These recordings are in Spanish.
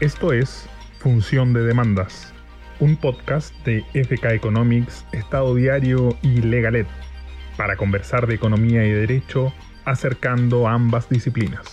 Esto es Función de Demandas, un podcast de FK Economics, Estado Diario y Legalet, para conversar de economía y derecho acercando ambas disciplinas.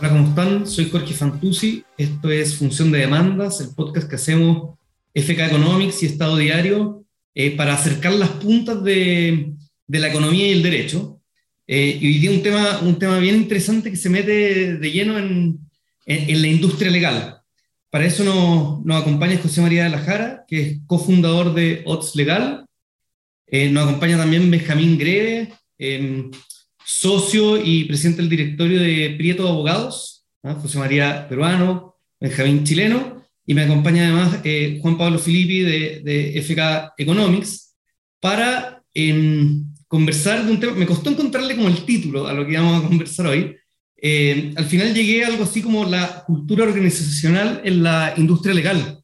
Hola, ¿cómo están? Soy Jorge Fantuzzi. Esto es Función de Demandas, el podcast que hacemos FK Economics y Estado Diario eh, para acercar las puntas de, de, la economía y el derecho. Eh, y hoy día un tema, un tema bien interesante que se mete de lleno en, en, la industria legal. Para eso nos, nos, acompaña José María de la Jara, que es cofundador de OTS Legal. Eh, nos acompaña también Benjamín Greve, em, socio y presidente del directorio de Prieto Abogados, José María peruano, Benjamín chileno, y me acompaña además eh, Juan Pablo Filippi de, de, FK Economics para eh, conversar de un tema, me costó encontrarle como el título a lo que vamos a conversar hoy. Eh, al final llegué a algo así como la cultura organizacional en la industria legal,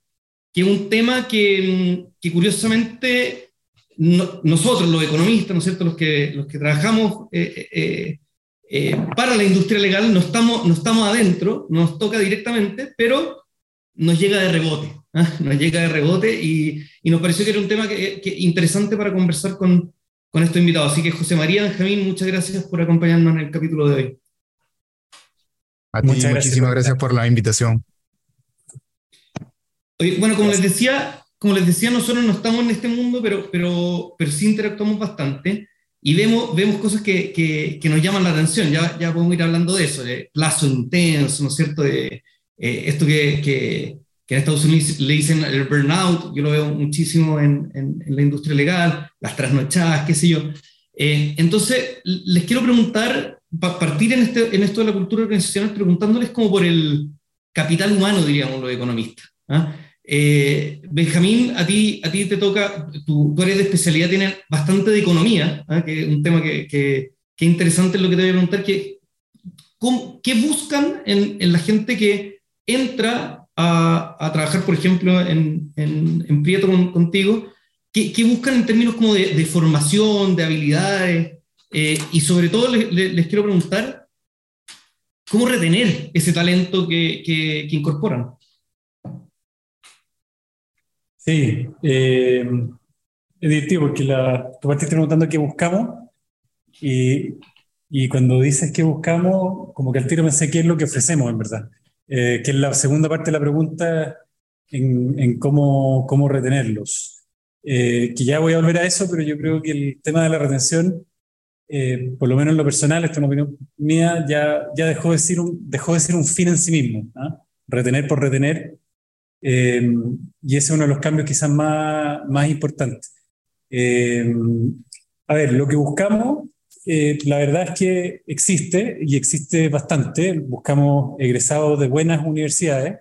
que es un tema que, que curiosamente nosotros, los economistas, ¿no es cierto?, los que, los que trabajamos eh, para la industria legal, no estamos, no estamos adentro, nos toca directamente, pero nos llega de rebote, ¿ah? nos llega de rebote y, y, nos pareció que era un tema que, que interesante para conversar con, con estos invitados. Así que José María Benjamín, muchas gracias por acompañarnos en el capítulo de hoy. A ti, muchas muchísimas gracias por la invitación. Oye, bueno, como les decía, como les decía, nosotros no estamos en este mundo, pero, pero, pero sí interactuamos bastante y vemos, vemos cosas que, que, que nos llaman la atención. Ya, ya podemos ir hablando de eso, de plazo intenso, ¿no es cierto? De, eh, esto que, que, que, en Estados Unidos le dicen el burnout, yo lo veo muchísimo en, en, la industria legal, las trasnochadas, qué sé yo. Eh, entonces, les quiero preguntar, para partir en, este, en esto de la cultura organizacional, preguntándoles como por el capital humano, diríamos los economistas. ¿ah? Eh, Benjamín, a ti, a ti te toca, tu, tu área de especialidad tiene bastante de economía, ¿ah? que es un tema que, que, que, interesante es lo que te voy a preguntar, que, ¿qué buscan en, en la gente que entra a, a trabajar, por ejemplo, en, en, en Prieto contigo, ¿qué, ¿qué, buscan en términos como de, de formación, de habilidades? Eh, y sobre todo les, les, quiero preguntar, ¿cómo retener ese talento que, que, que incorporan? Sí, eh, es divertido porque la, tú partiste preguntando qué buscamos y, y cuando dices qué buscamos, como que al tiro pensé qué es lo que ofrecemos en verdad. Eh, que es la segunda parte de la pregunta en, en cómo, cómo retenerlos. Eh, que ya voy a volver a eso, pero yo creo que el tema de la retención, eh, por lo menos en lo personal, esto es una opinión mía, ya, ya dejó, de ser un, dejó de ser un fin en sí mismo. ¿ah? Retener por retener. y ese es uno de los cambios quizás más, más importantes. a ver, lo que buscamos eh, la verdad es que existe y existe bastante. Buscamos egresados de buenas universidades.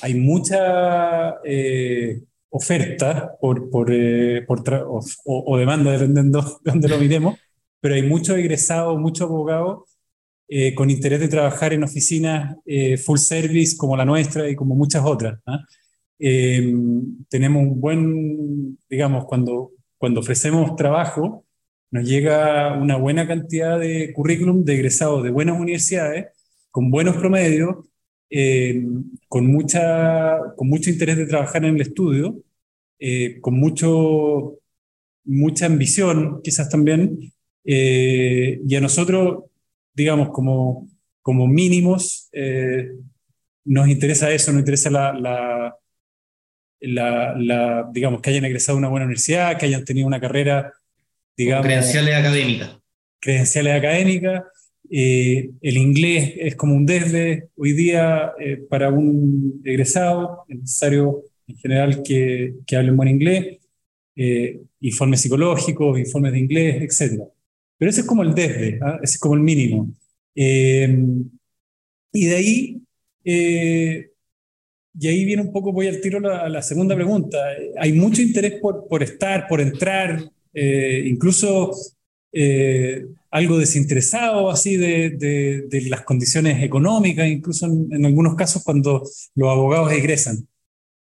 Hay mucha eh, oferta eh, o, demanda, dependiendo de dónde lo miremos, pero hay muchos egresados, muchos abogados con interés de trabajar en oficinas full service como la nuestra y como muchas otras. ¿ah? tenemos un buen, digamos, cuando, cuando ofrecemos trabajo, nos llega una buena cantidad de currículum de egresados de buenas universidades, con buenos promedios, eh, con, mucha, con mucho interés de trabajar en el estudio, eh, con mucho, mucha ambición quizás también, eh, y a nosotros, digamos, como, como mínimos, nos interesa eso, nos interesa la, la, digamos, que hayan egresado a una buena universidad, que hayan tenido una carrera digamos, credenciales académicas. Credenciales académicas. Eh, el inglés es como un desde hoy día eh, para un egresado, es necesario en general que, que hable buen inglés, eh, informes psicológicos, informes de inglés, etc. Pero ese es como el desde, ¿ah? ese es como el mínimo. y de ahí, y ahí viene un poco, voy al tiro a la, la segunda pregunta. Hay mucho interés por, por estar, por entrar, eh, incluso eh, algo desinteresado así de, las condiciones económicas, incluso en, algunos casos cuando los abogados egresan.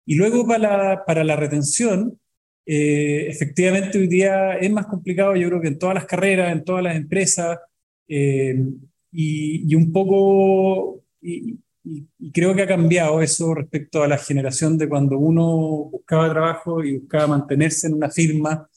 Y luego para la, para la retención, eh, efectivamente hoy día es más complicado, yo creo que en todas las carreras, en todas las empresas, y, un poco, y, creo que ha cambiado eso respecto a la generación de cuando uno buscaba trabajo y buscaba mantenerse en una firma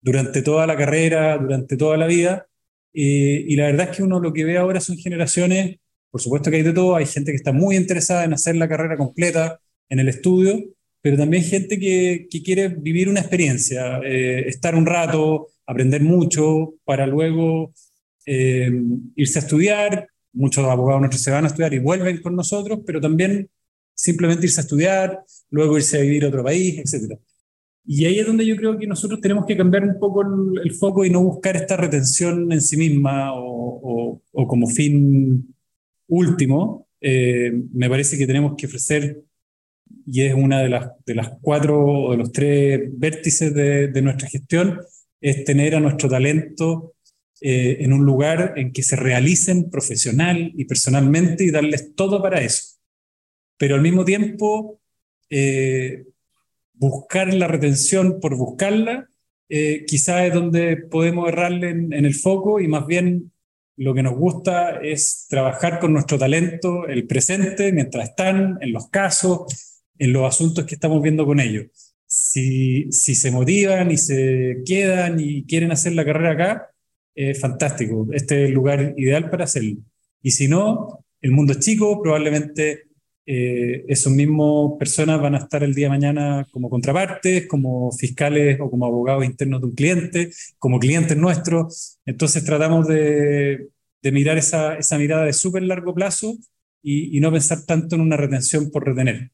durante toda la carrera, durante toda la vida. Y la verdad es que uno lo que ve ahora son generaciones, por supuesto que hay de todo, hay gente que está muy interesada en hacer la carrera completa en el estudio, pero también gente que, quiere vivir una experiencia, eh, estar un rato, aprender mucho, para luego eh, irse a estudiar. Muchos abogados nuestros se van a estudiar y vuelven con nosotros, pero también simplemente irse a estudiar, luego irse a vivir a otro país, etc. Y ahí es donde yo creo que nosotros tenemos que cambiar un poco el, foco y no buscar esta retención en sí misma o, o, como fin último. Eh, me parece que tenemos que ofrecer y es una de las, de las cuatro o de los tres vértices de, de nuestra gestión, es tener a nuestro talento eh, en un lugar en que se realicen profesional y personalmente y darles todo para eso. Pero al mismo tiempo, eh, buscar la retención por buscarla, eh, quizás es donde podemos errarle en, en el foco y más bien lo que nos gusta es trabajar con nuestro talento, el presente, mientras están en los casos, en los asuntos que estamos viendo con ellos. Si, si se motivan y se quedan y quieren hacer la carrera acá, es fantástico. Este es el lugar ideal para hacerlo. Y si no, el mundo es chico, probablemente eh, esos mismos personas van a estar el día de mañana como contrapartes, como fiscales o como abogados internos de un cliente, como clientes nuestros. Entonces tratamos de, de mirar esa, esa mirada de súper largo plazo y, y, no pensar tanto en una retención por retener.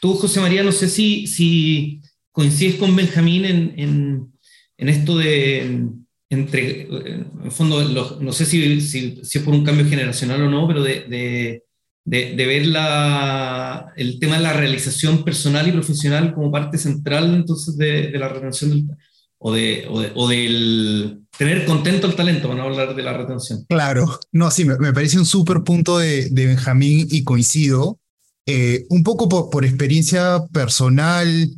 Tú, José María, no sé si, si coincides con Benjamín en, en, esto de, entre, en fondo, no sé si, si, es por un cambio generacional o no, pero de, de, de, ver la, el tema de la realización personal y profesional como parte central entonces de, la retención o, de, o, del tener contento el talento, van a hablar de la retención. Claro, no, sí, me, me parece un súper punto de, Benjamín y coincido. Eh, un poco por, experiencia personal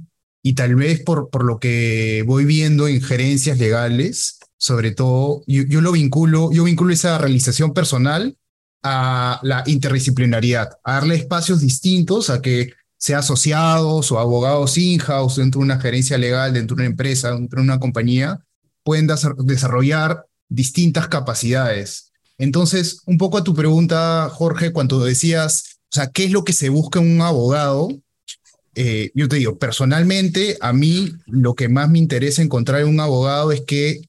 y tal vez por, por lo que voy viendo en gerencias legales, sobre todo, yo, lo vinculo, yo vinculo esa realización personal a la interdisciplinariedad, darle espacios distintos a que sea asociados o abogados in-house dentro de una gerencia legal, dentro de una empresa, dentro de una compañía, pueden desarrollar distintas capacidades. Entonces, un poco a tu pregunta, Jorge, cuando decías o sea, ¿qué es lo que se busca en un abogado? Eh, yo te digo, personalmente, a mí lo que más me interesa encontrar en un abogado es que,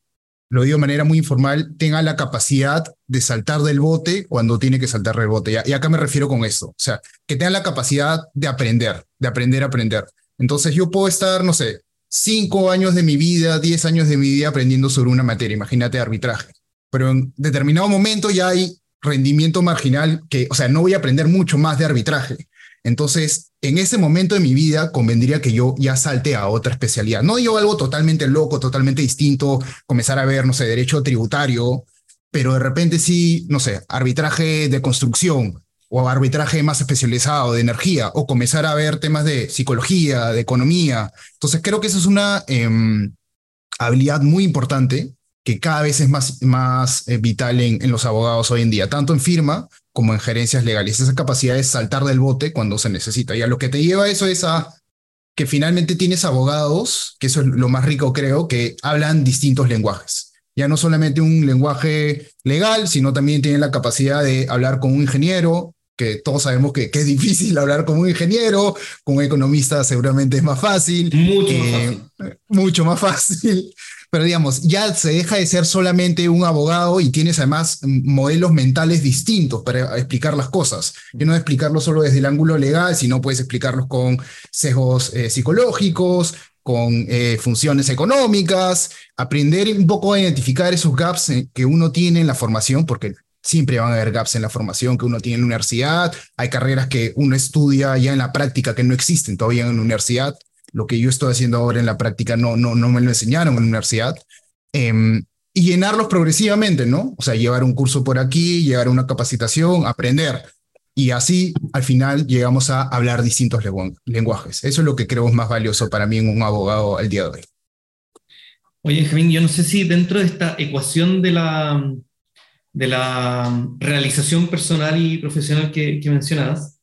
lo digo de manera muy informal, tenga la capacidad de saltar del bote cuando tiene que saltar del bote. Y, acá me refiero con esto. O sea, que tenga la capacidad de aprender, de aprender a aprender. Entonces yo puedo estar, no sé, cinco años de mi vida, diez años de mi vida aprendiendo sobre una materia, imagínate arbitraje. Pero en determinado momento ya hay rendimiento marginal que, o sea, no voy a aprender mucho más de arbitraje. Entonces, en ese momento de mi vida, convendría que yo ya salte a otra especialidad. No yo algo totalmente loco, totalmente distinto, comenzar a ver, no sé, derecho tributario, pero de repente sí, no sé, arbitraje de construcción o arbitraje más especializado de energía o comenzar a ver temas de psicología, de economía. Entonces, creo que eso es una em, habilidad muy importante que cada vez es más, más eh, vital en, en, los abogados hoy en día, tanto en firma como en gerencias legales. Esa capacidad de saltar del bote cuando se necesita. Y a lo que te lleva eso es a que finalmente tienes abogados, que eso es lo más rico creo, que hablan distintos lenguajes. Ya no solamente un lenguaje legal, sino también tienen la capacidad de hablar con un ingeniero, que todos sabemos que, que, es difícil hablar con un ingeniero, con un economista seguramente es más fácil. Mucho más eh, fácil. Mucho más fácil pero digamos, ya se deja de ser solamente un abogado y tienes además modelos mentales distintos para explicar las cosas. Y no explicarlo solo desde el ángulo legal, sino puedes explicarlos con sesgos eh, psicológicos, con eh, funciones económicas, aprender un poco a identificar esos gaps eh, que uno tiene en la formación, porque siempre van a haber gaps en la formación que uno tiene en la universidad, hay carreras que uno estudia ya en la práctica que no existen todavía en la universidad, lo que yo estoy haciendo ahora en la práctica no, no, no me lo enseñaron en la universidad. Em, y llenarlos progresivamente, ¿no? O sea, llevar un curso por aquí, llevar una capacitación, aprender. y así al final llegamos a hablar distintos lenguajes. Eso es lo que creo es más valioso para mí en un abogado al día de hoy. Oye, Benjamín, yo no sé si dentro de esta ecuación de la, de la realización personal y profesional que, que mencionabas,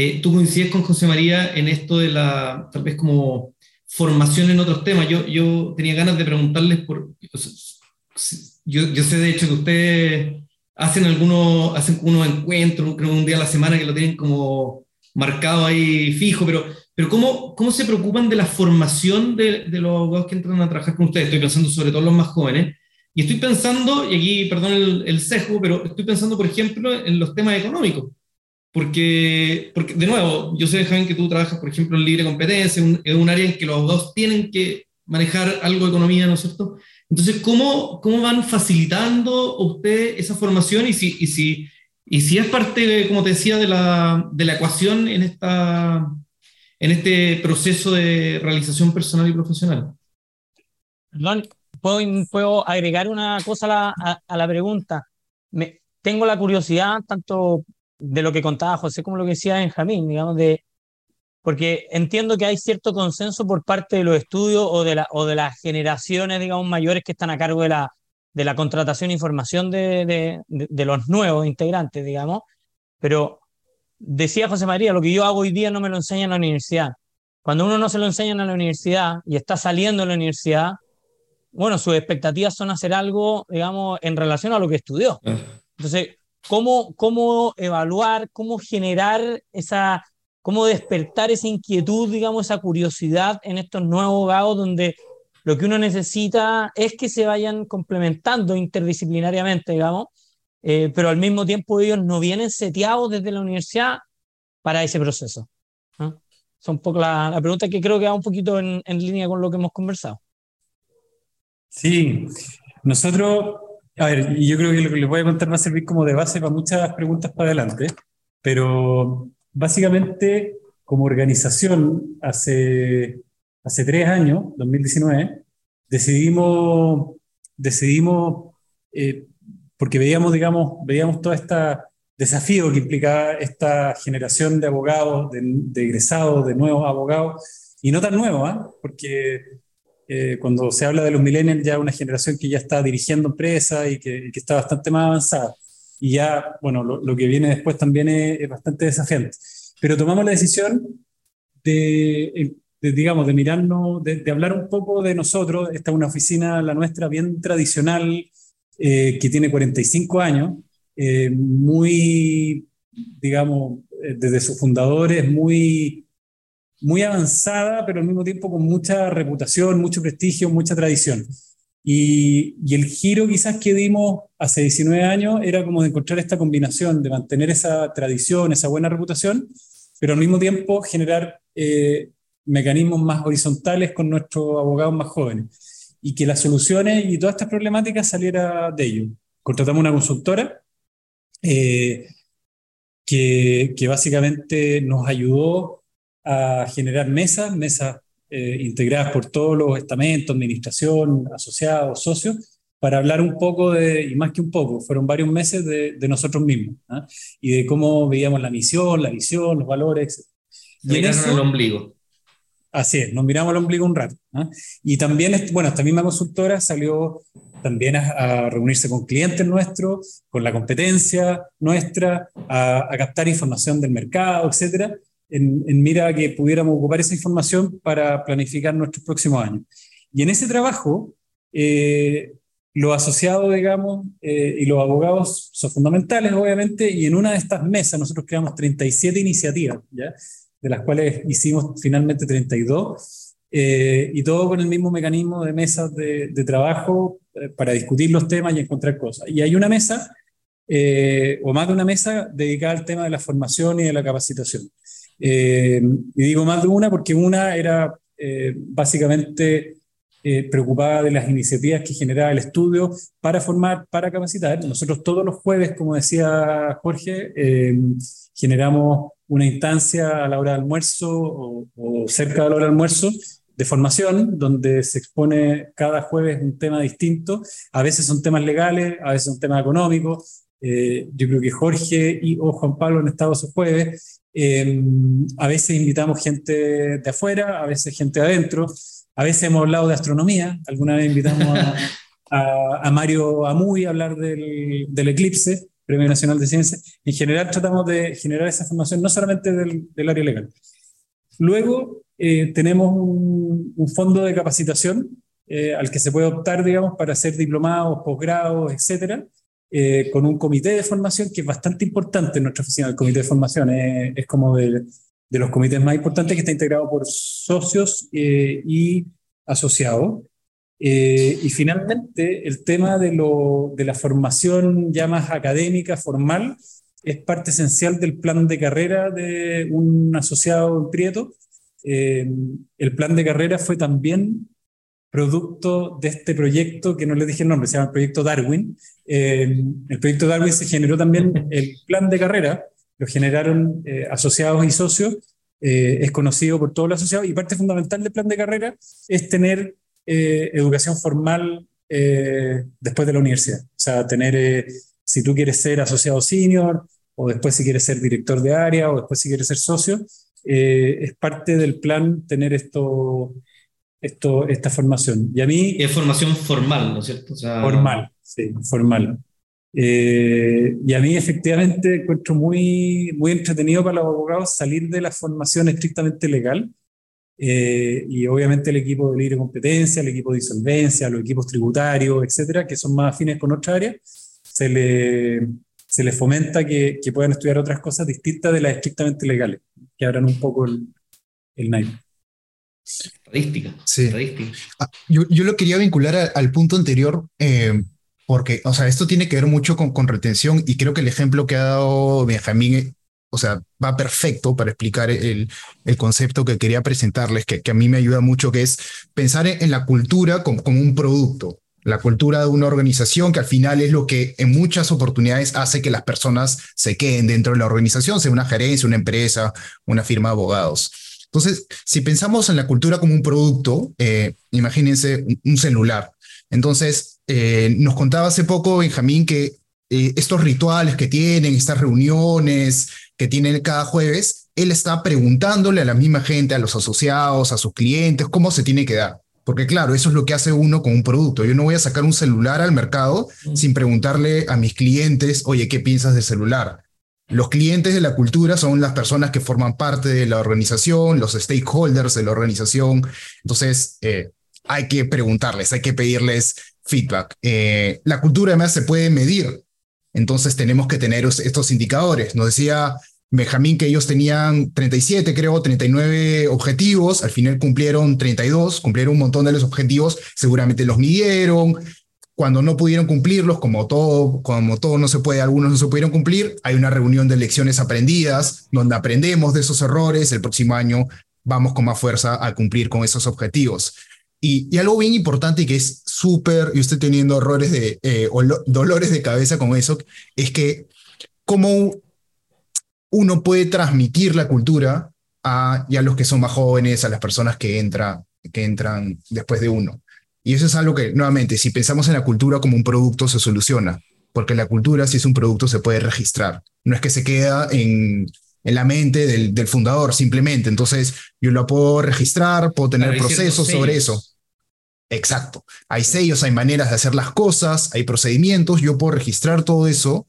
eh, tú coincides con José María en esto de la, tal vez como formación en otros temas. Yo, yo tenía ganas de preguntarles por... Yo, yo sé de hecho que ustedes hacen algunos, hacen unos encuentros, creo un día a la semana que lo tienen como marcado ahí fijo, pero, pero ¿cómo, cómo se preocupan de la formación de, de los abogados que entran a trabajar con ustedes? Estoy pensando sobre todo los más jóvenes. Y estoy pensando, y aquí, perdón el, el sesgo, pero estoy pensando, por ejemplo, en los temas económicos. Porque, porque de nuevo, yo sé, Javier, que tú trabajas, por ejemplo, en libre competencia, es un, área en que los abogados tienen que manejar algo de economía, ¿no es cierto? Entonces, ¿cómo, cómo van facilitando usted esa formación y si, y si, y si es parte, como te decía, de la, de la ecuación en, esta, en este proceso de realización personal y profesional? Perdón, ¿puedo, puedo agregar una cosa a la, a, la pregunta? Me, tengo la curiosidad, tanto de lo que contaba José como lo que decía Benjamín, digamos, de, porque entiendo que hay cierto consenso por parte de los estudios o de, la, o de las generaciones, digamos, mayores que están a cargo de la, de la contratación e información de, de, de, los nuevos integrantes, digamos, pero decía José María, lo que yo hago hoy día no me lo enseñan en la universidad. Cuando uno no se lo enseña en la universidad y está saliendo de la universidad, bueno, sus expectativas son hacer algo, digamos, en relación a lo que estudió. Ah. Entonces, cómo, cómo evaluar, cómo generar esa, cómo despertar esa inquietud, digamos, esa curiosidad en estos nuevos abogados donde lo que uno necesita es que se vayan complementando interdisciplinariamente, digamos, eh, pero al mismo tiempo ellos no vienen seteados desde la universidad para ese proceso. Son un poco la, la, pregunta que creo que va un poquito en, en línea con lo que hemos conversado. Sí, nosotros a ver, yo creo que lo que les voy a contar va a servir como de base para muchas preguntas para adelante, pero básicamente como organización hace, hace tres años, 2019, decidimos, decidimos eh, porque veíamos, digamos, veíamos todo este desafío que implicaba esta generación de abogados, de, de egresados, de nuevos abogados, y no tan nuevos, ¿eh? porque eh, cuando se habla de los millennials, ya una generación que ya está dirigiendo empresas y que, que está bastante más avanzada. Y ya, bueno, lo, lo que viene después también es, es, bastante desafiante. Pero tomamos la decisión de, de digamos, de mirarnos, de, de, hablar un poco de nosotros. Esta es una oficina, la nuestra, bien tradicional, eh, que tiene 45 años, eh, muy, digamos, eh, desde sus fundadores, muy muy avanzada, pero al mismo tiempo con mucha reputación, mucho prestigio, mucha tradición. Y, y, el giro quizás que dimos hace 19 años era como de encontrar esta combinación, de mantener esa tradición, esa buena reputación, pero al mismo tiempo generar eh, mecanismos más horizontales con nuestros abogados más jóvenes. Y que las soluciones y todas estas problemáticas saliera de ello. Contratamos una consultora eh, que, que básicamente nos ayudó a generar mesas, mesas eh, integradas por todos los estamentos, administración, asociados, socios, para hablar un poco de, y más que un poco, fueron varios meses de, de nosotros mismos, ¿eh? y de cómo veíamos la misión, la visión, los valores. Y en eso, el ombligo. Así es, nos miramos el ombligo un rato. ¿eh? Y también, bueno, esta misma consultora salió también a, a, reunirse con clientes nuestros, con la competencia nuestra, a, a captar información del mercado, etcétera, en, en, mira que pudiéramos ocupar esa información para planificar nuestros próximos años. Y en ese trabajo, eh, los asociados, digamos, eh, y los abogados son fundamentales, obviamente, y en una de estas mesas nosotros creamos 37 iniciativas, ¿ya? de las cuales hicimos finalmente 32, eh, y todo con el mismo mecanismo de mesas de, de trabajo eh, para discutir los temas y encontrar cosas. Y hay una mesa, eh, o más de una mesa, dedicada al tema de la formación y de la capacitación. Eh, y digo más de una porque una era eh, básicamente eh, preocupada de las iniciativas que generaba el estudio para formar, para capacitar. Nosotros todos los jueves, como decía Jorge, eh, generamos una instancia a la hora de almuerzo o, o cerca de la hora de almuerzo de formación, donde se expone cada jueves un tema distinto. A veces son temas legales, a veces son temas económicos, Eh, yo creo que Jorge y o Juan Pablo han estado esos jueves. Eh, a veces invitamos gente de afuera, a veces gente de adentro. A veces hemos hablado de astronomía. Alguna vez invitamos a, a, Mario Amuy a hablar del, del, eclipse, Premio Nacional de Ciencia. En general tratamos de generar esa formación no solamente del, del área legal. Luego eh, tenemos un, un, fondo de capacitación eh, al que se puede optar, digamos, para hacer diplomados, posgrados, etcétera, eh, con un comité de formación que es bastante importante en nuestra oficina. El comité de formación es, como de, los comités más importantes que está integrado por socios eh, y asociados. Eh, y finalmente, el tema de, lo, de la formación ya más académica, formal, es parte esencial del plan de carrera de un asociado en Prieto. El plan de carrera fue también producto de este proyecto, que no les dije el nombre, se llama el proyecto Darwin. Eh, el proyecto Darwin se generó también el plan de carrera, lo generaron eh, asociados y socios, eh, es conocido por todos los asociados y parte fundamental del plan de carrera es tener educación formal después de la universidad. O sea, tener, si tú quieres ser asociado senior, o después si quieres ser director de área, o después si quieres ser socio, es parte del plan tener esto esto, esta formación. Y a mí... Es formación formal, ¿no es cierto? O sea... Formal, sí, formal. Eh, y a mí efectivamente encuentro muy, muy entretenido para los abogados salir de la formación estrictamente legal. Eh, y obviamente el equipo de libre competencia, el equipo de insolvencia, los equipos tributarios, etcétera, que son más afines con otra área, se le, se les fomenta que, que, puedan estudiar otras cosas distintas de las estrictamente legales, que abran un poco el, el naipe. Estadística. Sí. Estadística. Ah, yo, yo, lo quería vincular a, al punto anterior, eh, porque, o sea, esto tiene que ver mucho con, con, retención y creo que el ejemplo que ha dado Benjamín, o sea, va perfecto para explicar el, el concepto que quería presentarles, que, que, a mí me ayuda mucho, que es pensar en, en la cultura como, como un producto la cultura de una organización que al final es lo que en muchas oportunidades hace que las personas se queden dentro de la organización, sea una gerencia, una empresa, una firma de abogados. Entonces, si pensamos en la cultura como un producto, eh, imagínense un celular. Entonces, eh, nos contaba hace poco Benjamín que eh, estos rituales que tienen, estas reuniones que tienen cada jueves, él está preguntándole a la misma gente, a los asociados, a sus clientes, cómo se tiene que dar. Porque claro, eso es lo que hace uno con un producto. Yo no voy a sacar un celular al mercado mm. sin preguntarle a mis clientes, oye, ¿qué piensas del celular? Los clientes de la cultura son las personas que forman parte de la organización, los stakeholders de la organización. Entonces, eh, hay que preguntarles, hay que pedirles feedback. Eh, la cultura además se puede medir. Entonces, tenemos que tener estos indicadores. Nos decía Benjamín que ellos tenían 37, creo, 39 objetivos. Al final cumplieron 32, cumplieron un montón de los objetivos. Seguramente los midieron, cuando no pudieron cumplirlos, como todo, como todo no se puede, algunos no se pudieron cumplir, hay una reunión de lecciones aprendidas, donde aprendemos de esos errores, el próximo año vamos con más fuerza a cumplir con esos objetivos. Y, y algo bien importante y que es súper, y usted teniendo errores de, eh, dolores de cabeza con eso, es que cómo uno puede transmitir la cultura a, a los que son más jóvenes, a las personas que, entra, que entran después de uno. Y eso es algo que, nuevamente, si pensamos en la cultura como un producto, se soluciona, porque la cultura, si es un producto, se puede registrar. No es que se queda en, en la mente del, del, fundador, simplemente. Entonces, yo lo puedo registrar, puedo tener procesos sobre eso. Exacto. Hay sellos, hay maneras de hacer las cosas, hay procedimientos, yo puedo registrar todo eso.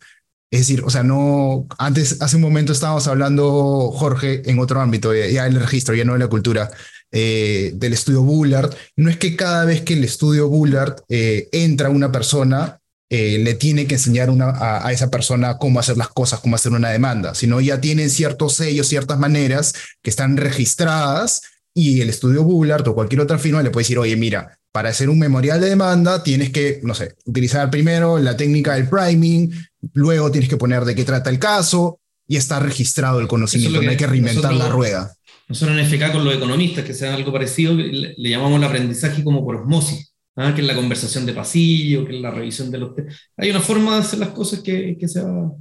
Es decir, o sea, no, antes, hace un momento estábamos hablando, Jorge, en otro ámbito, ya el registro, ya no de la cultura, eh, del estudio Bullard, no es que cada vez que el estudio Bullard eh, entra una persona, eh, le tiene que enseñar una, a, a, esa persona cómo hacer las cosas, cómo hacer una demanda, sino ya tienen ciertos sellos, ciertas maneras que están registradas y el estudio Bullard o cualquier otra firma le puede decir, oye, mira, para hacer un memorial de demanda tienes que, no sé, utilizar primero la técnica del priming, luego tienes que poner de qué trata el caso y está registrado el conocimiento, no hay que reinventar nosotros, la rueda. Nosotros en FK con los economistas, que sean algo parecido, le, le llamamos el aprendizaje como por osmosis, ¿ah? que es la conversación de pasillo, que es la revisión de los... Hay una forma de hacer las cosas que, que, se, va,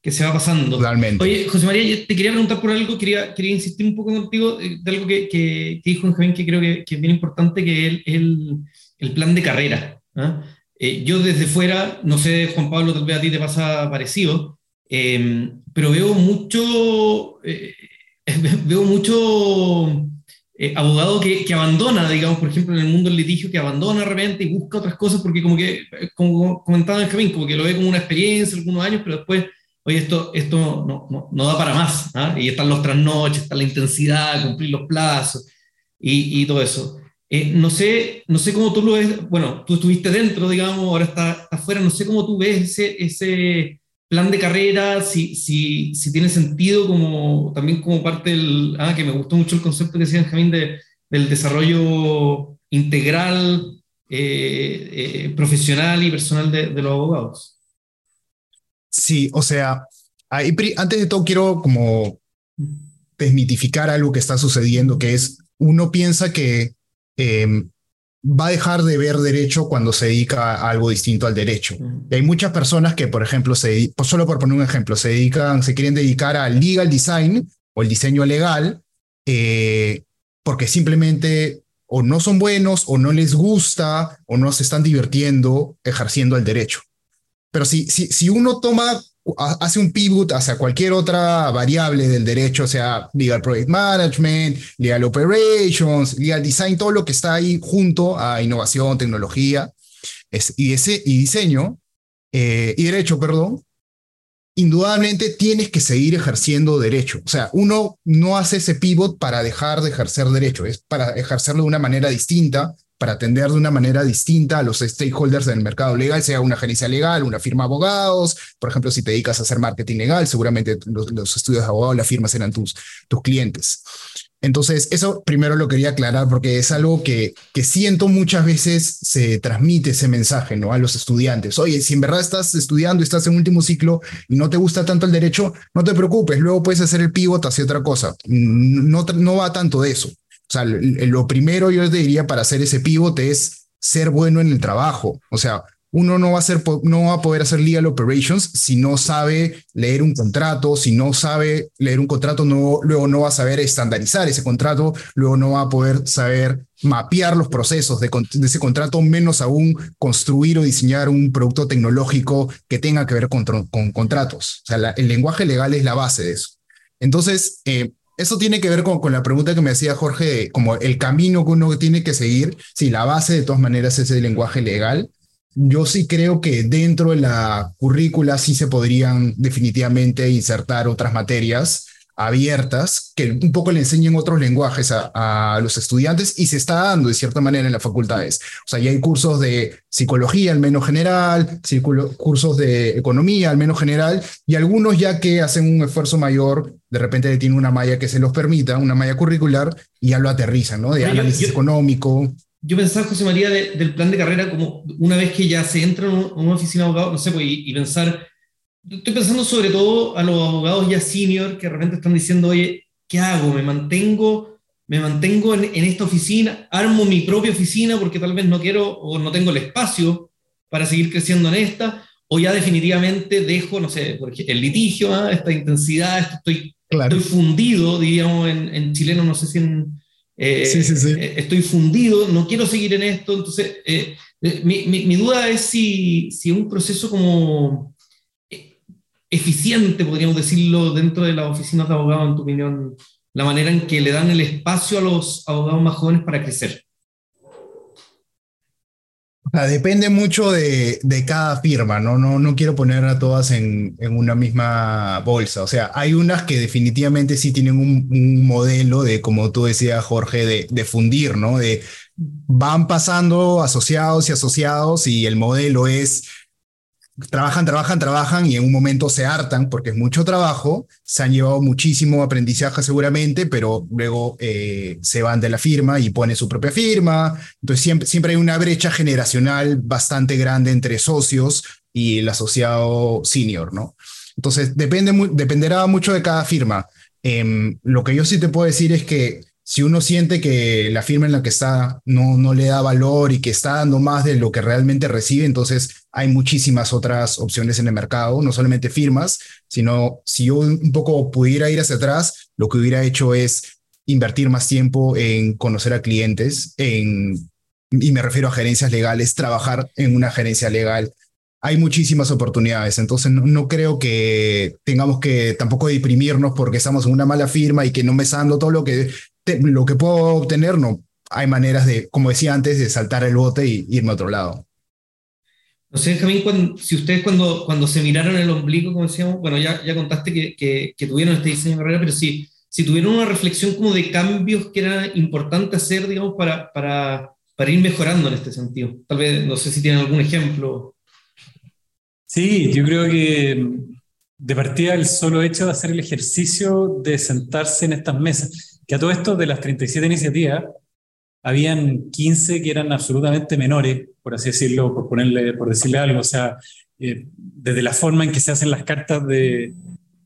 que se va pasando. Totalmente. Oye, José María, te quería preguntar por algo, quería, quería insistir un poco contigo de algo que, que, que dijo Benjamín, que creo que, que, es bien importante, que es el, el, el plan de carrera. ¿ah? eh, yo desde fuera, no sé, Juan Pablo, tal vez a ti te pasa parecido, em, pero veo mucho, eh, veo mucho abogado que, que, abandona, digamos, por ejemplo, en el mundo del litigio, que abandona de repente y busca otras cosas porque como que, como comentaba en camino, como que lo ve como una experiencia algunos años, pero después oye, esto, esto no, no, da para más, ¿ah? y están los trasnoches, está la intensidad, cumplir los plazos y, y todo eso. Eh, no, sé, no sé cómo tú lo ves, bueno, tú estuviste dentro, digamos, ahora estás afuera, no sé cómo tú ves ese, ese plan de carrera, si, si, si tiene sentido como, también como parte del, ah, que me gustó mucho el concepto que decía Benjamín de, del desarrollo integral, eh, eh, profesional y personal de, de los abogados. Sí, o sea, antes de todo quiero como desmitificar algo que está sucediendo, que es, uno piensa que em, va a dejar de ver derecho cuando se dedica a algo distinto al derecho. Y hay muchas personas que, por ejemplo, se, pues solo por poner un ejemplo, se dedican, se quieren dedicar al legal design o el diseño legal, eh, porque simplemente o no son buenos o no les gusta o no se están divirtiendo ejerciendo el derecho. Pero si, si, si uno toma, hace un pivot hacia cualquier otra variable del derecho, sea, legal project management, legal operations, legal design, todo lo que está ahí junto a innovación, tecnología y, ese, y diseño, eh, y derecho, perdón, indudablemente tienes que seguir ejerciendo derecho. O sea, uno no hace ese pivot para dejar de ejercer derecho, es para ejercerlo de una manera distinta, para atender de una manera distinta a los stakeholders del mercado legal, sea una agencia legal, una firma de abogados. Por ejemplo, si te dedicas a hacer marketing legal, seguramente los, estudios de abogados, las firmas serán tus, tus clientes. Entonces, eso primero lo quería aclarar porque es algo que, que siento muchas veces se transmite ese mensaje ¿no? a los estudiantes. Oye, si en verdad estás estudiando, estás en último ciclo y no te gusta tanto el derecho, no te preocupes, luego puedes hacer el pivot hacia otra cosa. No, no va tanto de eso. O sea, lo primero yo diría para hacer ese pivote es ser bueno en el trabajo. O sea, uno no va a, ser, no va a poder hacer legal operations si no sabe leer un contrato, si no sabe leer un contrato, no, luego no va a saber estandarizar ese contrato, luego no va a poder saber mapear los procesos de, ese contrato, menos aún construir o diseñar un producto tecnológico que tenga que ver con, con contratos. O sea, el lenguaje legal es la base de eso. Entonces, eh, eso tiene que ver con, con, la pregunta que me hacía Jorge, como el camino que uno tiene que seguir. Sí, la base de todas maneras es el lenguaje legal. Yo sí creo que dentro de la currícula sí se podrían definitivamente insertar otras materias abiertas que un poco le enseñen otros lenguajes a, los estudiantes y se está dando de cierta manera en las facultades. O sea, ya hay cursos de psicología al menos general, cursos de economía al menos general y algunos ya que hacen un esfuerzo mayor, de repente tienen una malla que se los permita, una malla curricular y ya lo aterrizan, ¿no? De análisis económico. Yo pensaba, José María, del plan de carrera como una vez que ya se entra en una oficina de abogado, no sé, pues, y pensar estoy pensando sobre todo a los abogados ya senior que de repente están diciendo, oye, ¿qué hago? ¿Me mantengo, me mantengo en, esta oficina? ¿Armo mi propia oficina porque tal vez no quiero o no tengo el espacio para seguir creciendo en esta? ¿O ya definitivamente dejo, no sé, el litigio, ¿ah? esta intensidad, estoy, estoy fundido, diríamos en, chileno, no sé si en... Eh, sí, sí, sí. Eh, estoy fundido, no quiero seguir en esto, entonces eh, mi, mi, mi, duda es si, si un proceso como eficiente, podríamos decirlo, dentro de las oficinas de abogados, en tu opinión, la manera en que le dan el espacio a los abogados más jóvenes para crecer? depende mucho de, de, cada firma, ¿no? No, no quiero poner a todas en, en, una misma bolsa. O sea, hay unas que definitivamente sí tienen un, un modelo de, como tú decías, Jorge, de, de, fundir, ¿no? De van pasando asociados y asociados y el modelo es trabajan, trabajan, trabajan y en un momento se hartan porque es mucho trabajo, se han llevado muchísimo aprendizaje seguramente, pero luego eh, se van de la firma y ponen su propia firma. Entonces siempre, siempre hay una brecha generacional bastante grande entre socios y el asociado senior, ¿no? Entonces depende, dependerá mucho de cada firma. Em, lo que yo sí te puedo decir es que si uno siente que la firma en la que está no, no le da valor y que está dando más de lo que realmente recibe, entonces hay muchísimas otras opciones en el mercado, no solamente firmas, sino si yo un poco pudiera ir hacia atrás, lo que hubiera hecho es invertir más tiempo en conocer a clientes, en y me refiero a gerencias legales, trabajar en una gerencia legal. Hay muchísimas oportunidades, entonces no, creo que tengamos que tampoco deprimirnos porque estamos en una mala firma y que no me está dando todo lo que, lo que puedo obtener, no. Hay maneras de, como decía antes, de saltar el bote y irme a otro lado. No sé, Benjamín, si ustedes cuando, cuando se miraron el ombligo, como decíamos, bueno, ya, ya contaste que, que, tuvieron este diseño de carrera, pero si, si tuvieron una reflexión como de cambios que era importante hacer, digamos, para, para, para ir mejorando en este sentido. Tal vez, no sé si tienen algún ejemplo. Sí, yo creo que de partida el solo hecho de hacer el ejercicio de sentarse en estas mesas, que a todo esto de las 37 iniciativas, habían 15 que eran absolutamente menores, por así decirlo, por, ponerle, por decirle algo, o sea, eh, desde la forma en que se hacen las cartas de,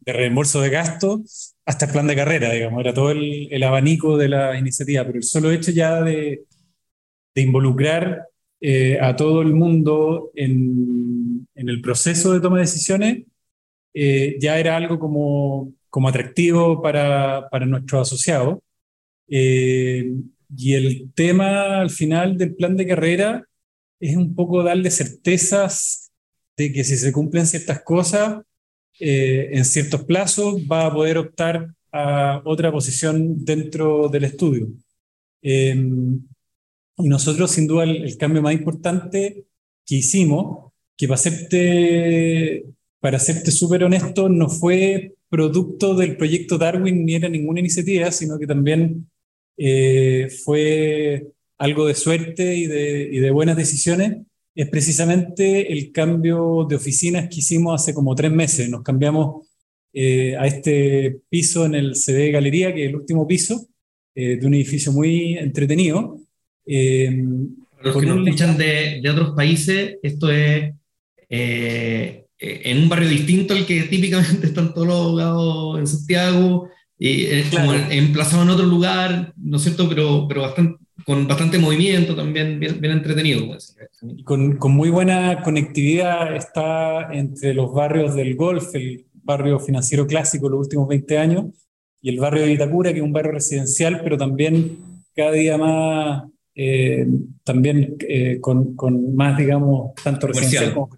de reembolso de gastos hasta el plan de carrera, digamos, era todo el, el, abanico de la iniciativa, pero el solo hecho ya de, de involucrar eh, a todo el mundo en, en, el proceso de toma de decisiones eh, ya era algo como, como atractivo para, para nuestros asociados. Y el tema al final del plan de carrera es un poco darle certezas de que si se cumplen ciertas cosas eh, en ciertos plazos va a poder optar a otra posición dentro del estudio. Y nosotros, sin duda, el, cambio más importante que hicimos, que para serte, para serte súper honesto, no fue producto del proyecto Darwin ni era ninguna iniciativa, sino que también eh, fue algo de suerte y de, y de, buenas decisiones, es precisamente el cambio de oficinas que hicimos hace como tres meses. Nos cambiamos eh, a este piso en el CD Galería, que es el último piso, eh, de un edificio muy entretenido. Los que nos escuchan de, de, otros países, esto es en un barrio distinto al que típicamente están todos los abogados en Santiago, y es como emplazado en otro lugar, ¿no es cierto? Pero, pero bastante, con bastante movimiento también, bien, bien entretenido. con, con, muy buena conectividad está entre los barrios del Golf, el barrio financiero clásico de los últimos 20 años, y el barrio de Itacura, que es un barrio residencial, pero también cada día más, eh, también eh, con, con, más, digamos, tanto residencial como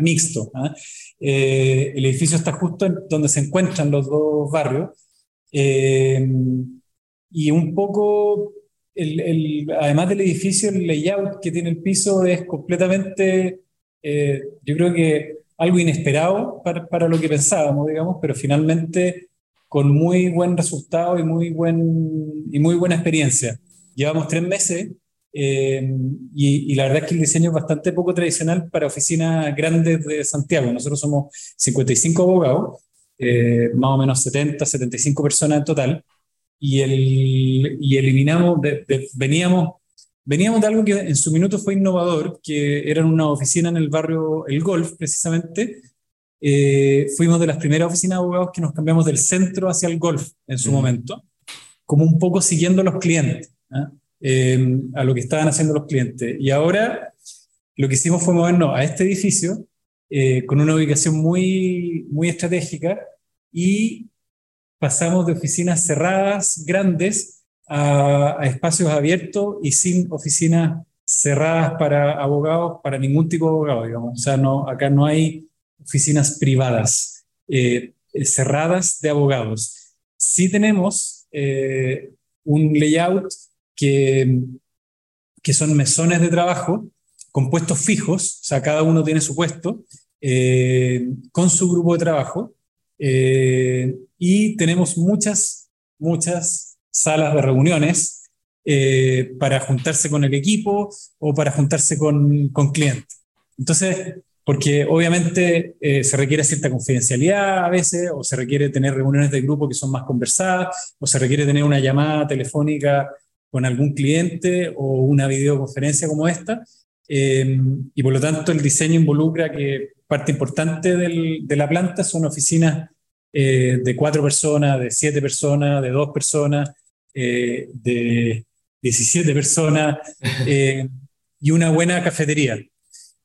mixto. ¿ah? Eh, el edificio está justo donde se encuentran los dos barrios eh, y un poco, el, además del edificio, el layout que tiene el piso es completamente, eh, yo creo que algo inesperado para, para, lo que pensábamos, digamos, pero finalmente con muy buen resultado y muy, buen, y muy buena experiencia. Llevamos tres meses eh, y, y, la verdad es que el diseño es bastante poco tradicional para oficinas grandes de Santiago. Nosotros somos 55 abogados eh, más o menos 70, 75 personas en total, y, el, y eliminamos, veníamos, veníamos de algo que en su minuto fue innovador, que era una oficina en el barrio El Golf, precisamente. Eh, fuimos de las primeras oficinas de abogados que nos cambiamos del centro hacia el golf en su momento, como un poco siguiendo a los clientes, ¿ah? Eh, a lo que estaban haciendo los clientes. Y ahora lo que hicimos fue movernos a este edificio eh, con una ubicación muy, muy estratégica y pasamos de oficinas cerradas, grandes, a, espacios abiertos y sin oficinas cerradas para abogados, para ningún tipo de abogado, digamos. O sea, no, acá no hay oficinas privadas eh, cerradas de abogados. Sí tenemos eh, un layout que, que son mesones de trabajo con puestos fijos, o sea, cada uno tiene su puesto, eh, con su grupo de trabajo, eh, y tenemos muchas, muchas salas de reuniones eh, para juntarse con el equipo o para juntarse con, con clientes. Entonces, porque obviamente se requiere cierta confidencialidad a veces, o se requiere tener reuniones de grupo que son más conversadas, o se requiere tener una llamada telefónica con algún cliente o una videoconferencia como esta, Em, y por lo tanto el diseño involucra que parte importante del, de la planta son oficinas eh, de cuatro personas, de siete personas, de dos personas, eh, de 17 personas eh, y una buena cafetería.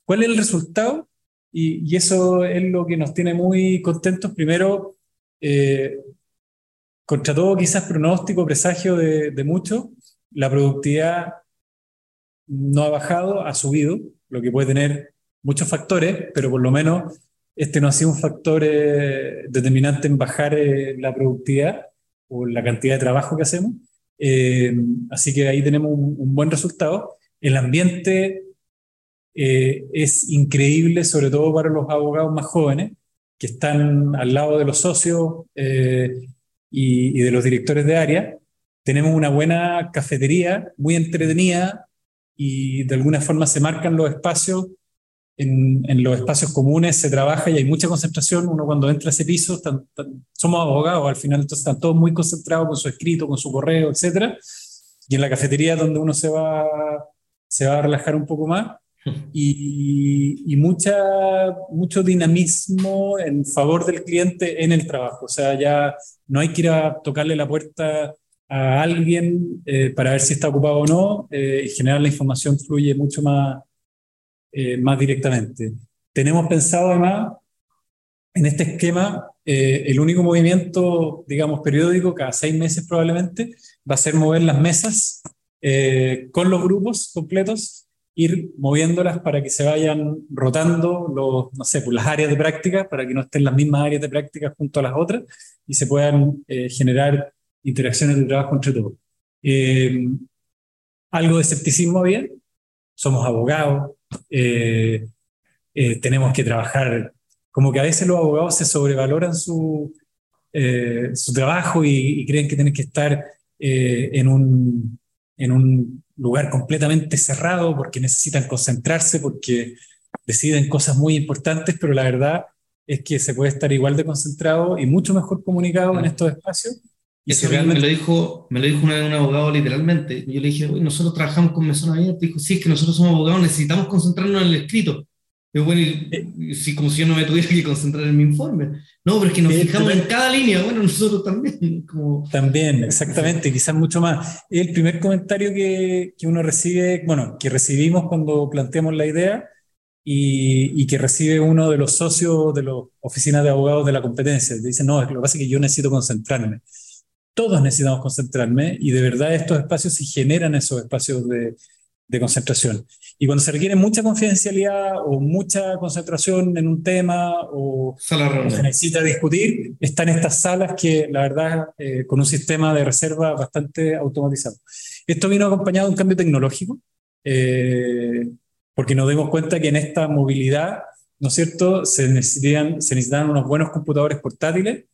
¿Cuál es el resultado? Y, y, eso es lo que nos tiene muy contentos. Primero, contra todo quizás pronóstico, presagio de, de muchos, la productividad no ha bajado, ha subido, lo que puede tener muchos factores, pero por lo menos este no ha sido un factor eh, determinante en bajar eh, la productividad o la cantidad de trabajo que hacemos. Eh, así que ahí tenemos un, buen resultado. El ambiente es increíble, sobre todo para los abogados más jóvenes, que están al lado de los socios y, de los directores de área. Tenemos una buena cafetería, muy entretenida, y de alguna forma se marcan los espacios en, los espacios comunes se trabaja y hay mucha concentración. Uno cuando entra a ese piso, somos abogados al final, entonces están todos muy concentrados con su escrito, con su correo, etc. Y en la cafetería donde uno se va, se va a relajar un poco más. Y, y mucha, mucho dinamismo en favor del cliente en el trabajo. O sea, ya no hay que ir a tocarle la puerta a alguien eh, para ver si está ocupado o no. Eh, en la información fluye mucho más, eh, más directamente. Tenemos pensado además en este esquema, eh, el único movimiento, digamos, periódico, cada seis meses probablemente, va a ser mover las mesas con los grupos completos, ir moviéndolas para que se vayan rotando los, no sé, pues las áreas de práctica, para que no estén las mismas áreas de práctica junto a las otras y se puedan generar interacciones de trabajo entre todos. algo de escepticismo había, somos abogados, eh, eh, tenemos que trabajar, como que a veces los abogados se sobrevaloran su, eh, su trabajo y, creen que tienen que estar en, un, en un lugar completamente cerrado porque necesitan concentrarse, porque deciden cosas muy importantes, pero la verdad es que se puede estar igual de concentrado y mucho mejor comunicado en estos espacios y Eso me, lo dijo, me lo dijo una vez un abogado literalmente. Yo le dije, nosotros trabajamos con mesona abierta. Dijo, sí, es que nosotros somos abogados, necesitamos concentrarnos en el escrito. Yo, bueno, y, como si yo no me tuviera que concentrar en mi informe. No, pero es que nos fijamos en cada línea. Bueno, nosotros también. Como... También, exactamente, quizás mucho más. El primer comentario que, que uno recibe, bueno, que recibimos cuando planteamos la idea y, y, que recibe uno de los socios de las oficinas de abogados de la competencia. Dice, no, lo que pasa es que yo necesito concentrarme todos necesitamos concentrarme y de verdad estos espacios se generan esos espacios de, de concentración. Y cuando se requiere mucha confidencialidad o mucha concentración en un tema o, se necesita discutir, están estas salas que la verdad eh, con un sistema de reserva bastante automatizado. Esto vino acompañado de un cambio tecnológico, eh, porque nos dimos cuenta que en esta movilidad, ¿no es cierto?, se necesitan, se necesitan unos buenos computadores portátiles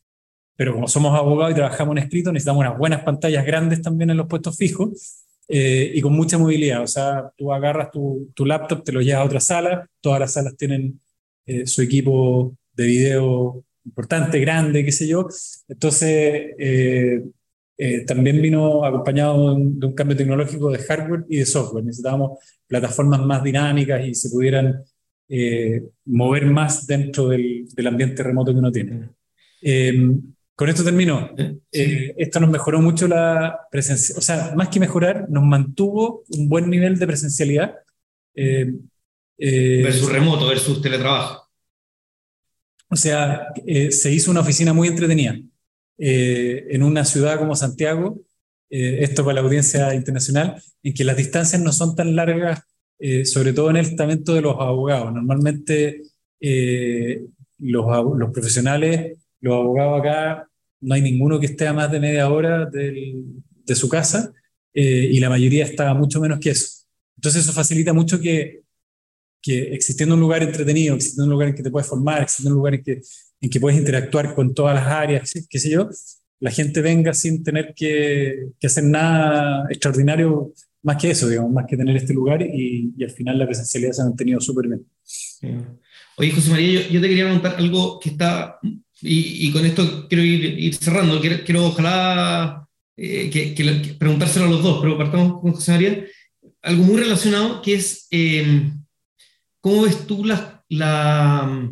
pero como somos abogados y trabajamos en escrito, necesitamos unas buenas pantallas grandes también en los puestos fijos eh, y con mucha movilidad. O sea, tú agarras tu, tu, laptop, te lo llevas a otra sala, todas las salas tienen eh, su equipo de video importante, grande, qué sé yo. Entonces, eh, también vino acompañado de un, cambio tecnológico de hardware y de software. Necesitábamos plataformas más dinámicas y se pudieran mover más dentro del, del, ambiente remoto que uno tiene. Con esto termino. Eh, esto nos mejoró mucho la presencia, o sea, más que mejorar, nos mantuvo un buen nivel de presencialidad. Eh, eh, versus remoto, versus teletrabajo. O sea, se hizo una oficina muy entretenida. en una ciudad como Santiago, esto para la audiencia internacional, en que las distancias no son tan largas, sobre todo en el estamento de los abogados. Normalmente los, los profesionales los abogados acá, no hay ninguno que esté a más de media hora de su casa eh, y la mayoría está mucho menos que eso. Entonces eso facilita mucho que, que existiendo un lugar entretenido, existiendo un lugar en que te puedes formar, existiendo un lugar en que, en que puedes interactuar con todas las áreas, qué sé yo, la gente venga sin tener que, que, hacer nada extraordinario más que eso, digamos, más que tener este lugar y, y al final la presencialidad se ha mantenido súper bien. Oye, José María, yo, yo, te quería preguntar algo que está y, con esto quiero ir, cerrando, quiero, ojalá eh, que, preguntárselo a los dos, pero partamos con José María, algo muy relacionado que es, em, ¿cómo ves tú las, la,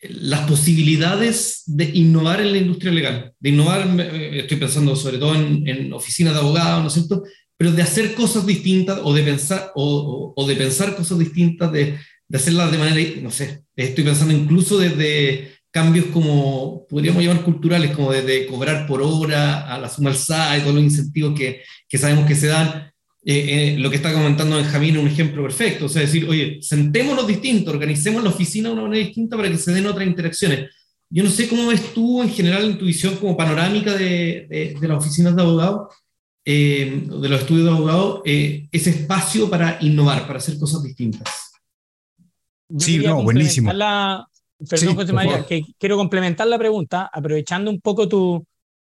las posibilidades de innovar en la industria legal? De innovar, estoy pensando sobre todo en, en oficinas de abogados, ¿no es cierto? Pero de hacer cosas distintas o de pensar, o, o, de pensar cosas distintas, de, de hacerlas de manera, no sé, estoy pensando incluso desde cambios como, podríamos llamar culturales, como desde cobrar por hora a la suma alzada y todos los incentivos que, que sabemos que se dan. eh, lo que está comentando Benjamín es un ejemplo perfecto. O sea, decir, oye, sentémonos distintos, organicemos la oficina de una manera distinta para que se den otras interacciones. Yo no sé cómo ves tú en general en tu visión como panorámica de, de, de las oficinas de abogados, eh, de los estudios de abogados, eh, ese espacio para innovar, para hacer cosas distintas. Yo Sí, no, buenísimo. complementar la- Perdón, Sí, José María, que quiero complementar la pregunta, aprovechando un poco tu,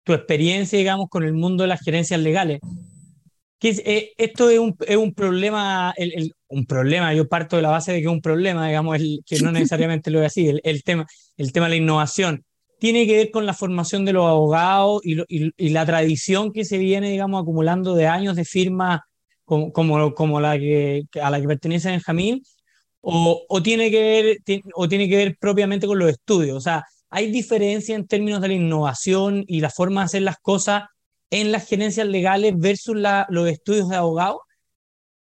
tu experiencia, digamos, con el mundo de las gerencias legales. Que es, eh, esto es un, es un problema, el- el- un problema, yo parto de la base de que es un problema, digamos, el, que no necesariamente lo es así, el, el tema, el tema de la innovación. Tiene que ver con la formación de los abogados y, lo- y- y la tradición que se viene, digamos, acumulando de años de firmas como, como, como la que, a la que pertenece Benjamín, o, tiene que ver, o tiene que ver propiamente con los estudios. O sea, ¿hay diferencia en términos de la innovación y la forma de hacer las cosas en las gerencias legales versus los estudios de abogados?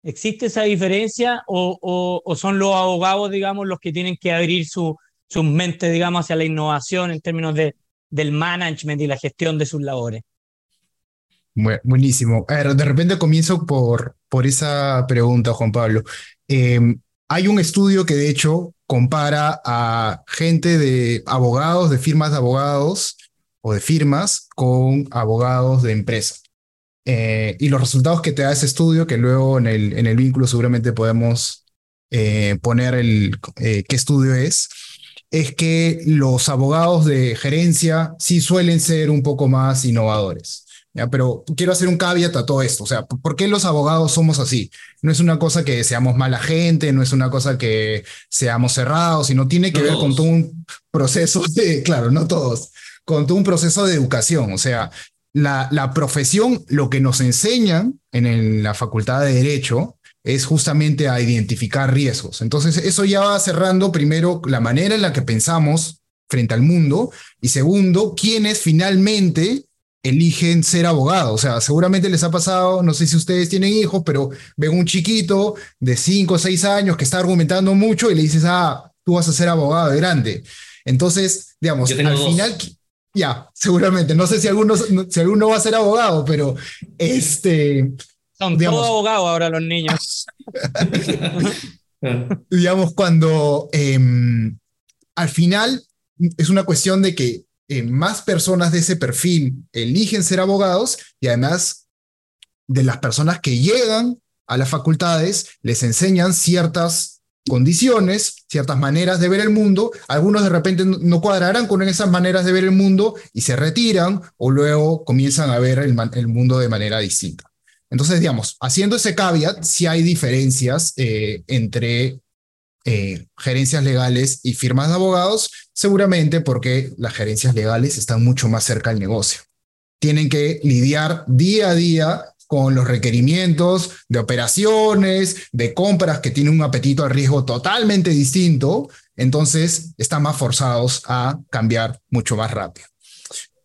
¿Existe esa diferencia o, son los abogados, digamos, los que tienen que abrir su, sus mentes, digamos, hacia la innovación en términos de, del management y la gestión de sus labores? Bu- Buenísimo. A ver, de repente comienzo por, por esa pregunta, Juan Pablo. Eh, hay un estudio que de hecho compara a gente de abogados, de firmas de abogados o de firmas con abogados de empresa. Eh, y los resultados que te da ese estudio, que luego en el, en el vínculo seguramente podemos eh, poner el, eh, qué estudio es, es que los abogados de gerencia sí suelen ser un poco más innovadores. ¿Ya? Pero quiero hacer un caveat a todo esto. O sea, ¿por qué los abogados somos así? No es una cosa que seamos mala gente, no es una cosa que seamos cerrados, sino tiene que No ver con todo un proceso de, claro, no todos, con todo un proceso de educación. O sea, la, la profesión, lo que nos enseñan en el- la facultad de Derecho es justamente a identificar riesgos. Entonces, eso ya va cerrando primero la manera en la que pensamos frente al mundo y segundo, quiénes finalmente eligen ser abogados. O sea, seguramente les ha pasado, no sé si ustedes tienen hijos, pero ven un chiquito de 5 o 6 años que está argumentando mucho y le dices, ah, tú vas a ser abogado de grande. Entonces, digamos, al dos. final, ya, seguramente, no sé si alguno, si alguno va a ser abogado, pero este, Son Digamos- todos abogados ahora los niños. Claro. digamos, cuando em, al final es una cuestión de que más personas de ese perfil eligen ser abogados y además de las personas que llegan a las facultades les enseñan ciertas condiciones, ciertas maneras de ver el mundo. Algunos de repente no- cuadrarán con esas maneras de ver el mundo y se retiran o luego comienzan a ver el mundo de manera distinta. Entonces, digamos, haciendo ese caveat, sí hay diferencias eh, entre eh, gerencias legales y firmas de abogados, seguramente porque las gerencias legales están mucho más cerca del negocio. Tienen que lidiar día a día con los requerimientos de operaciones, de compras que tienen un apetito al riesgo totalmente distinto, entonces están más forzados a cambiar mucho más rápido.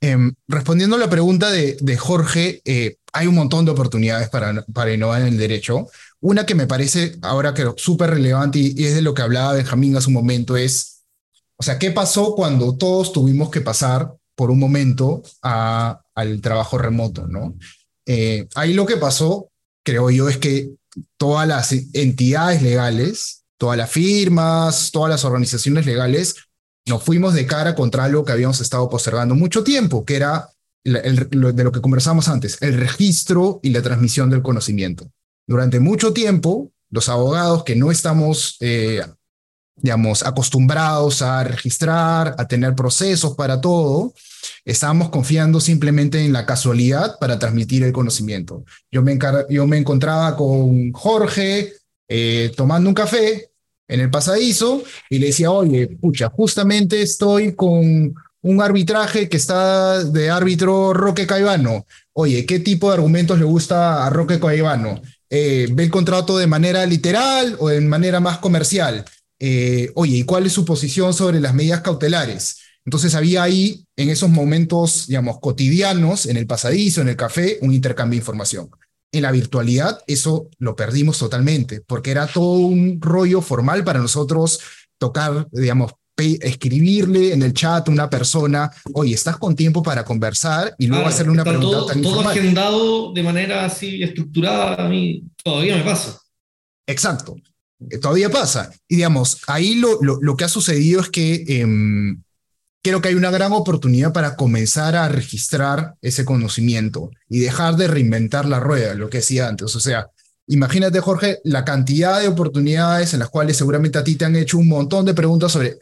Em, respondiendo a la pregunta de, de Jorge, eh, hay un montón de oportunidades para, para innovar en el derecho. Una que me parece ahora que súper relevante y, es de lo que hablaba Benjamín hace un momento es, o sea, ¿qué pasó cuando todos tuvimos que pasar por un momento a- al trabajo remoto, ¿no? Eh, ahí lo que pasó, creo yo, es que todas las entidades legales, todas las firmas, todas las organizaciones legales, nos fuimos de cara contra algo que habíamos estado postergando mucho tiempo, que era de lo que conversamos antes, el registro y la transmisión del conocimiento. Durante mucho tiempo, los abogados que no estamos, eh, digamos, acostumbrados a registrar, a tener procesos para todo, estábamos confiando simplemente en la casualidad para transmitir el conocimiento. Yo me, yo me encontraba con Jorge eh, tomando un café en el pasadizo y le decía, oye, pucha, justamente estoy con un arbitraje que está de árbitro Roque Caivano. Oye, ¿qué tipo de argumentos le gusta a Roque Caivano? Eh, ¿Ve el contrato de manera literal o de manera más comercial? Eh, oye, ¿y cuál es su posición sobre las medidas cautelares? Entonces había ahí, en esos momentos, digamos, cotidianos, en el pasadizo, en el café, un intercambio de información. En la virtualidad, eso lo perdimos totalmente, porque era todo un rollo formal para nosotros tocar, digamos, escribirle en el chat a una persona, oye, ¿estás con tiempo para conversar? Y luego hacerle una pregunta todo, tan Todo agendado de manera así estructurada, a mí todavía me pasa. Exacto, eh, todavía pasa. Y digamos, ahí lo, lo, que ha sucedido es que em, creo que hay una gran oportunidad para comenzar a registrar ese conocimiento y dejar de reinventar la rueda, lo que decía antes. O sea, imagínate, Jorge, la cantidad de oportunidades en las cuales seguramente a ti te han hecho un montón de preguntas sobre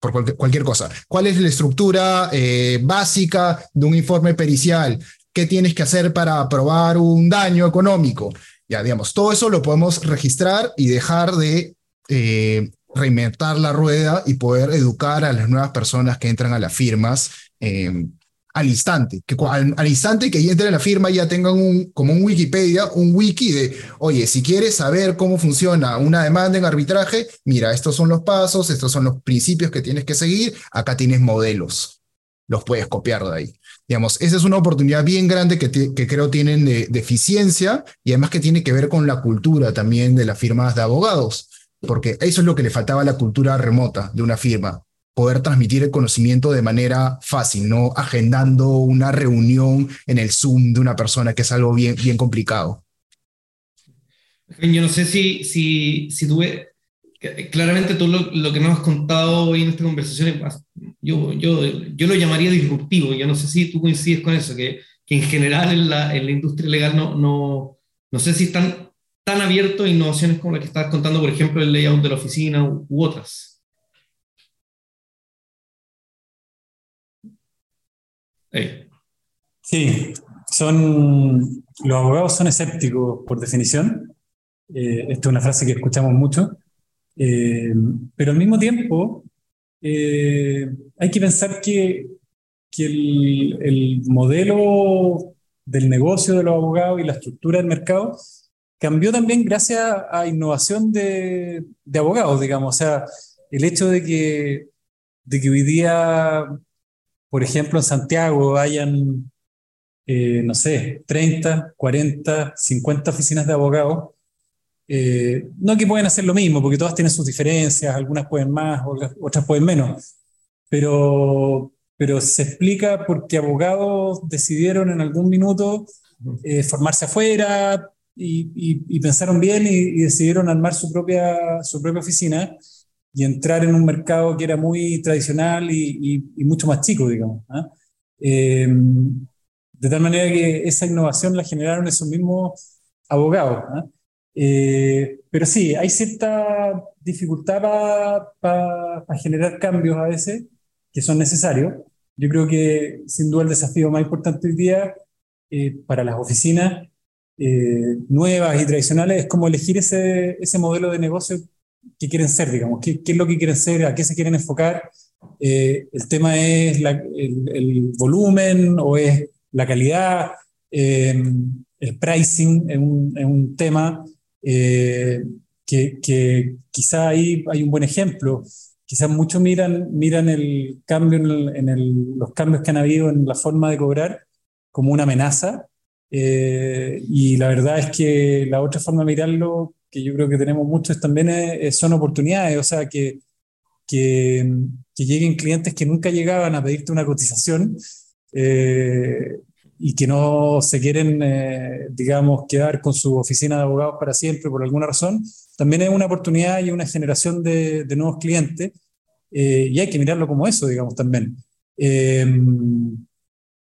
por cualquier, cosa. ¿Cuál es la estructura eh, básica de un informe pericial? ¿Qué tienes que hacer para aprobar un daño económico? Ya, digamos, todo eso lo podemos registrar y dejar de eh, reinventar la rueda y poder educar a las nuevas personas que entran a las firmas eh, al instante, que al, instante que entren a la firma ya tengan un, como un Wikipedia, un wiki de, oye, si quieres saber cómo funciona una demanda en arbitraje, mira, estos son los pasos, estos son los principios que tienes que seguir, acá tienes modelos, los puedes copiar de ahí. Digamos, esa es una oportunidad bien grande que, que creo tienen de, de eficiencia y además que tiene que ver con la cultura también de las firmas de abogados porque eso es lo que le faltaba a la cultura remota de una firma, poder transmitir el conocimiento de manera fácil, no agendando una reunión en el Zoom de una persona, que es algo bien, bien complicado. Yo no sé si, si, si tuve, claramente todo lo, que nos has contado hoy en esta conversación, yo, yo, yo lo llamaría disruptivo, yo no sé si tú coincides con eso, que, que en general en la, en la industria legal no, no, no sé si están tan abierto a innovaciones como la que estabas contando, por ejemplo, el layout de la oficina u, otras. Sí, son, los abogados son escépticos por definición. Eh, esta es una frase que escuchamos mucho. Eh, pero al mismo tiempo, eh, hay que pensar que, que el, el, modelo del negocio de los abogados y la estructura del mercado cambió también gracias a innovación de, de, abogados, digamos. O sea, el hecho de que, de que hoy día, por ejemplo, en Santiago hayan, eh, no sé, 30, 40, 50 oficinas de abogados, eh, no que pueden hacer lo mismo, porque todas tienen sus diferencias, algunas pueden más, otras pueden menos, pero, pero se explica porque abogados decidieron en algún minuto eh, formarse afuera, y, pensaron bien y, decidieron armar su propia, su propia oficina y entrar en un mercado que era muy tradicional y, mucho más chico, digamos. ¿ah? Em, de tal manera que esa innovación la generaron esos mismos abogados. ¿ah? Eh, pero sí, hay cierta dificultad para generar cambios a veces que son necesarios. Yo creo que sin duda el desafío más importante hoy día eh, para las oficinas eh, nuevas y tradicionales, es como elegir ese, ese modelo de negocio que quieren ser, digamos, qué, qué es lo que quieren ser, a qué se quieren enfocar. Eh, el tema es el, el, volumen o es la calidad, eh, el pricing es un, un, tema que, que, quizá ahí hay un buen ejemplo. Quizás muchos miran, miran el cambio en, en los cambios que han habido en la forma de cobrar como una amenaza eh, y la verdad es que la otra forma de mirarlo, que yo creo que tenemos muchos también, es, son oportunidades, o sea, que, que, que, lleguen clientes que nunca llegaban a pedirte una cotización eh, y que no se quieren, eh, digamos, quedar con su oficina de abogados para siempre por alguna razón, también es una oportunidad y una generación de, de nuevos clientes y hay que mirarlo como eso, digamos, también.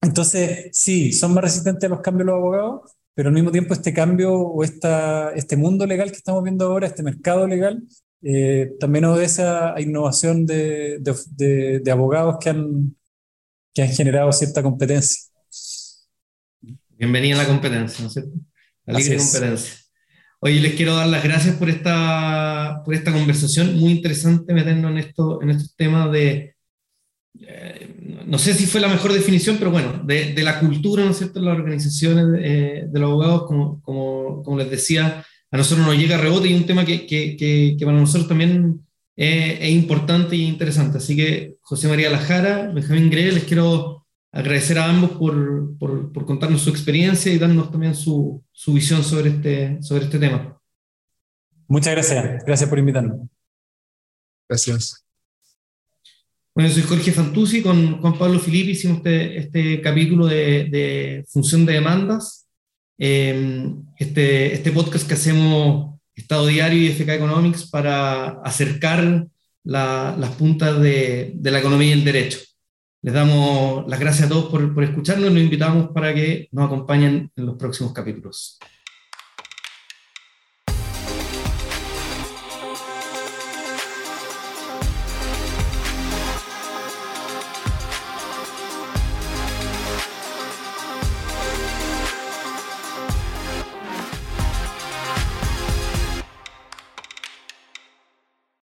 Entonces, sí, son más resistentes a los cambios los abogados, pero al mismo tiempo este cambio o esta, este mundo legal que estamos viendo ahora, este mercado legal, eh, también obedece a innovación de, de, de, abogados que han, que han generado cierta competencia. Bienvenida a la competencia, ¿no es cierto? La libre competencia. Oye, les quiero dar las gracias por esta, por esta conversación. Muy interesante meternos en, esto, en estos temas de, eh, no sé si fue la mejor definición, pero bueno, de, la cultura, ¿no es cierto?, las organizaciones eh, de los abogados, como, como, como, les decía, a nosotros nos llega rebote y un tema que, que, que, para nosotros también es importante y interesante. Así que José María Lajara, Benjamín Gre, les quiero agradecer a ambos por, por, por, contarnos su experiencia y darnos también su, su visión sobre este, sobre este tema. Muchas gracias. Gracias por invitarnos. Gracias. Bueno, soy Jorge Fantuzzi, con Juan Pablo Filippi hicimos este, este capítulo de, de, función de demandas, eh, este, este podcast que hacemos Estado Diario y FK Economics para acercar la, las puntas de, de, la economía y el derecho. Les damos las gracias a todos por, por escucharnos y los invitamos para que nos acompañen en los próximos capítulos.